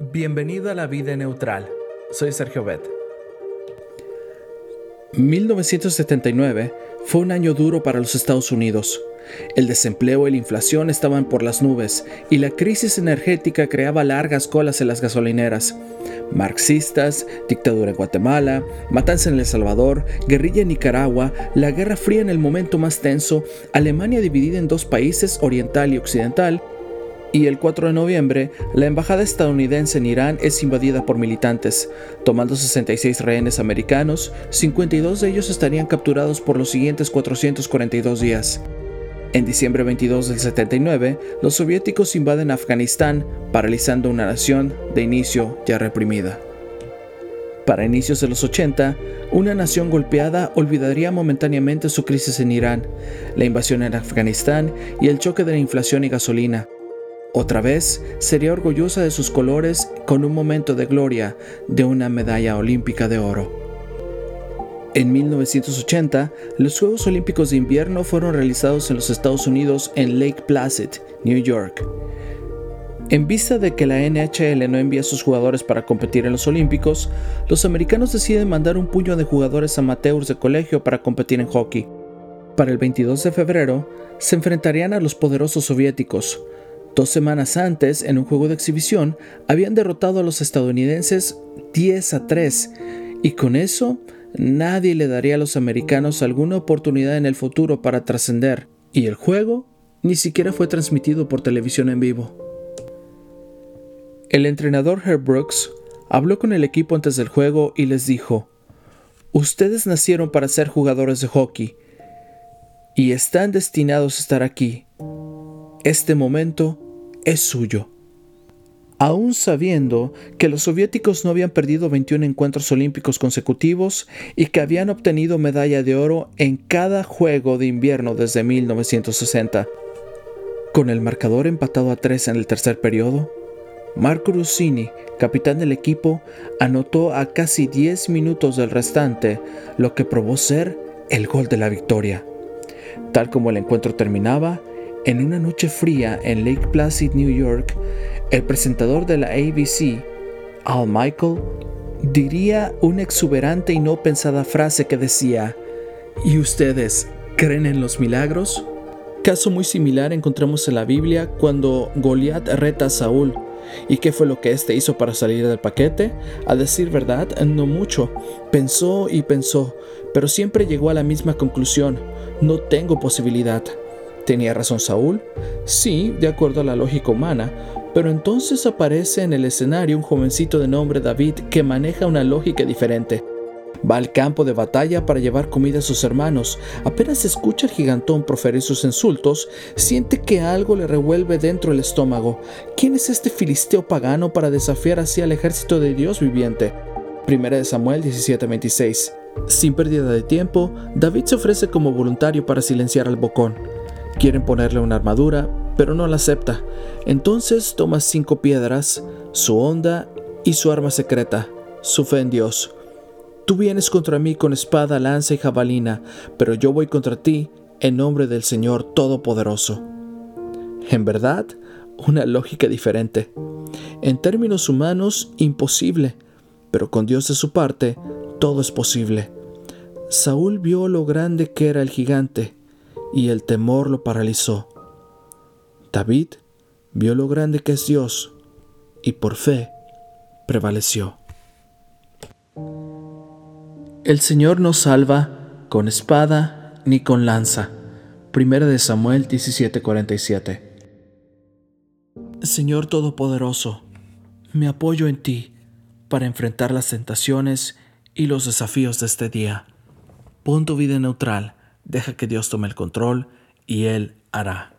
Bienvenido a la vida neutral. Soy Sergio Bet. 1979 fue un año duro para los Estados Unidos. El desempleo y la inflación estaban por las nubes y la crisis energética creaba largas colas en las gasolineras. Marxistas, dictadura en Guatemala, matanza en El Salvador, guerrilla en Nicaragua, la Guerra Fría en el momento más tenso, Alemania dividida en dos países, oriental y occidental, y el 4 de noviembre, la embajada estadounidense en Irán es invadida por militantes, tomando 66 rehenes americanos, 52 de ellos estarían capturados por los siguientes 442 días. En diciembre 22 del 79, los soviéticos invaden Afganistán, paralizando una nación de inicio ya reprimida. Para inicios de los 80, una nación golpeada olvidaría momentáneamente su crisis en Irán, la invasión en Afganistán y el choque de la inflación y gasolina. Otra vez sería orgullosa de sus colores con un momento de gloria de una medalla olímpica de oro. En 1980, los Juegos Olímpicos de Invierno fueron realizados en los Estados Unidos en Lake Placid, New York. En vista de que la NHL no envía a sus jugadores para competir en los Olímpicos, los americanos deciden mandar un puño de jugadores amateurs de colegio para competir en hockey. Para el 22 de febrero, se enfrentarían a los poderosos soviéticos, Dos semanas antes, en un juego de exhibición, habían derrotado a los estadounidenses 10 a 3 y con eso nadie le daría a los americanos alguna oportunidad en el futuro para trascender y el juego ni siquiera fue transmitido por televisión en vivo. El entrenador Herb Brooks habló con el equipo antes del juego y les dijo, Ustedes nacieron para ser jugadores de hockey y están destinados a estar aquí. Este momento es suyo. Aún sabiendo que los soviéticos no habían perdido 21 encuentros olímpicos consecutivos y que habían obtenido medalla de oro en cada juego de invierno desde 1960. Con el marcador empatado a 3 en el tercer periodo, Marco Russini, capitán del equipo, anotó a casi 10 minutos del restante lo que probó ser el gol de la victoria. Tal como el encuentro terminaba, en una noche fría en Lake Placid, New York, el presentador de la ABC, Al Michael, diría una exuberante y no pensada frase que decía, ¿Y ustedes creen en los milagros? Caso muy similar encontramos en la Biblia cuando Goliat reta a Saúl. ¿Y qué fue lo que éste hizo para salir del paquete? A decir verdad, no mucho. Pensó y pensó, pero siempre llegó a la misma conclusión. No tengo posibilidad. ¿Tenía razón Saúl? Sí, de acuerdo a la lógica humana, pero entonces aparece en el escenario un jovencito de nombre David que maneja una lógica diferente. Va al campo de batalla para llevar comida a sus hermanos. Apenas escucha al gigantón proferir sus insultos, siente que algo le revuelve dentro el estómago. ¿Quién es este filisteo pagano para desafiar así al ejército de Dios viviente? Primera de Samuel 17:26. Sin pérdida de tiempo, David se ofrece como voluntario para silenciar al bocón. Quieren ponerle una armadura, pero no la acepta. Entonces toma cinco piedras, su onda y su arma secreta, su fe en Dios. Tú vienes contra mí con espada, lanza y jabalina, pero yo voy contra ti en nombre del Señor Todopoderoso. En verdad, una lógica diferente. En términos humanos, imposible, pero con Dios de su parte, todo es posible. Saúl vio lo grande que era el gigante y el temor lo paralizó. David vio lo grande que es Dios y por fe prevaleció. El Señor no salva con espada ni con lanza. Primera de Samuel 17:47. Señor Todopoderoso, me apoyo en ti para enfrentar las tentaciones y los desafíos de este día. Pon tu vida neutral Deja que Dios tome el control y Él hará.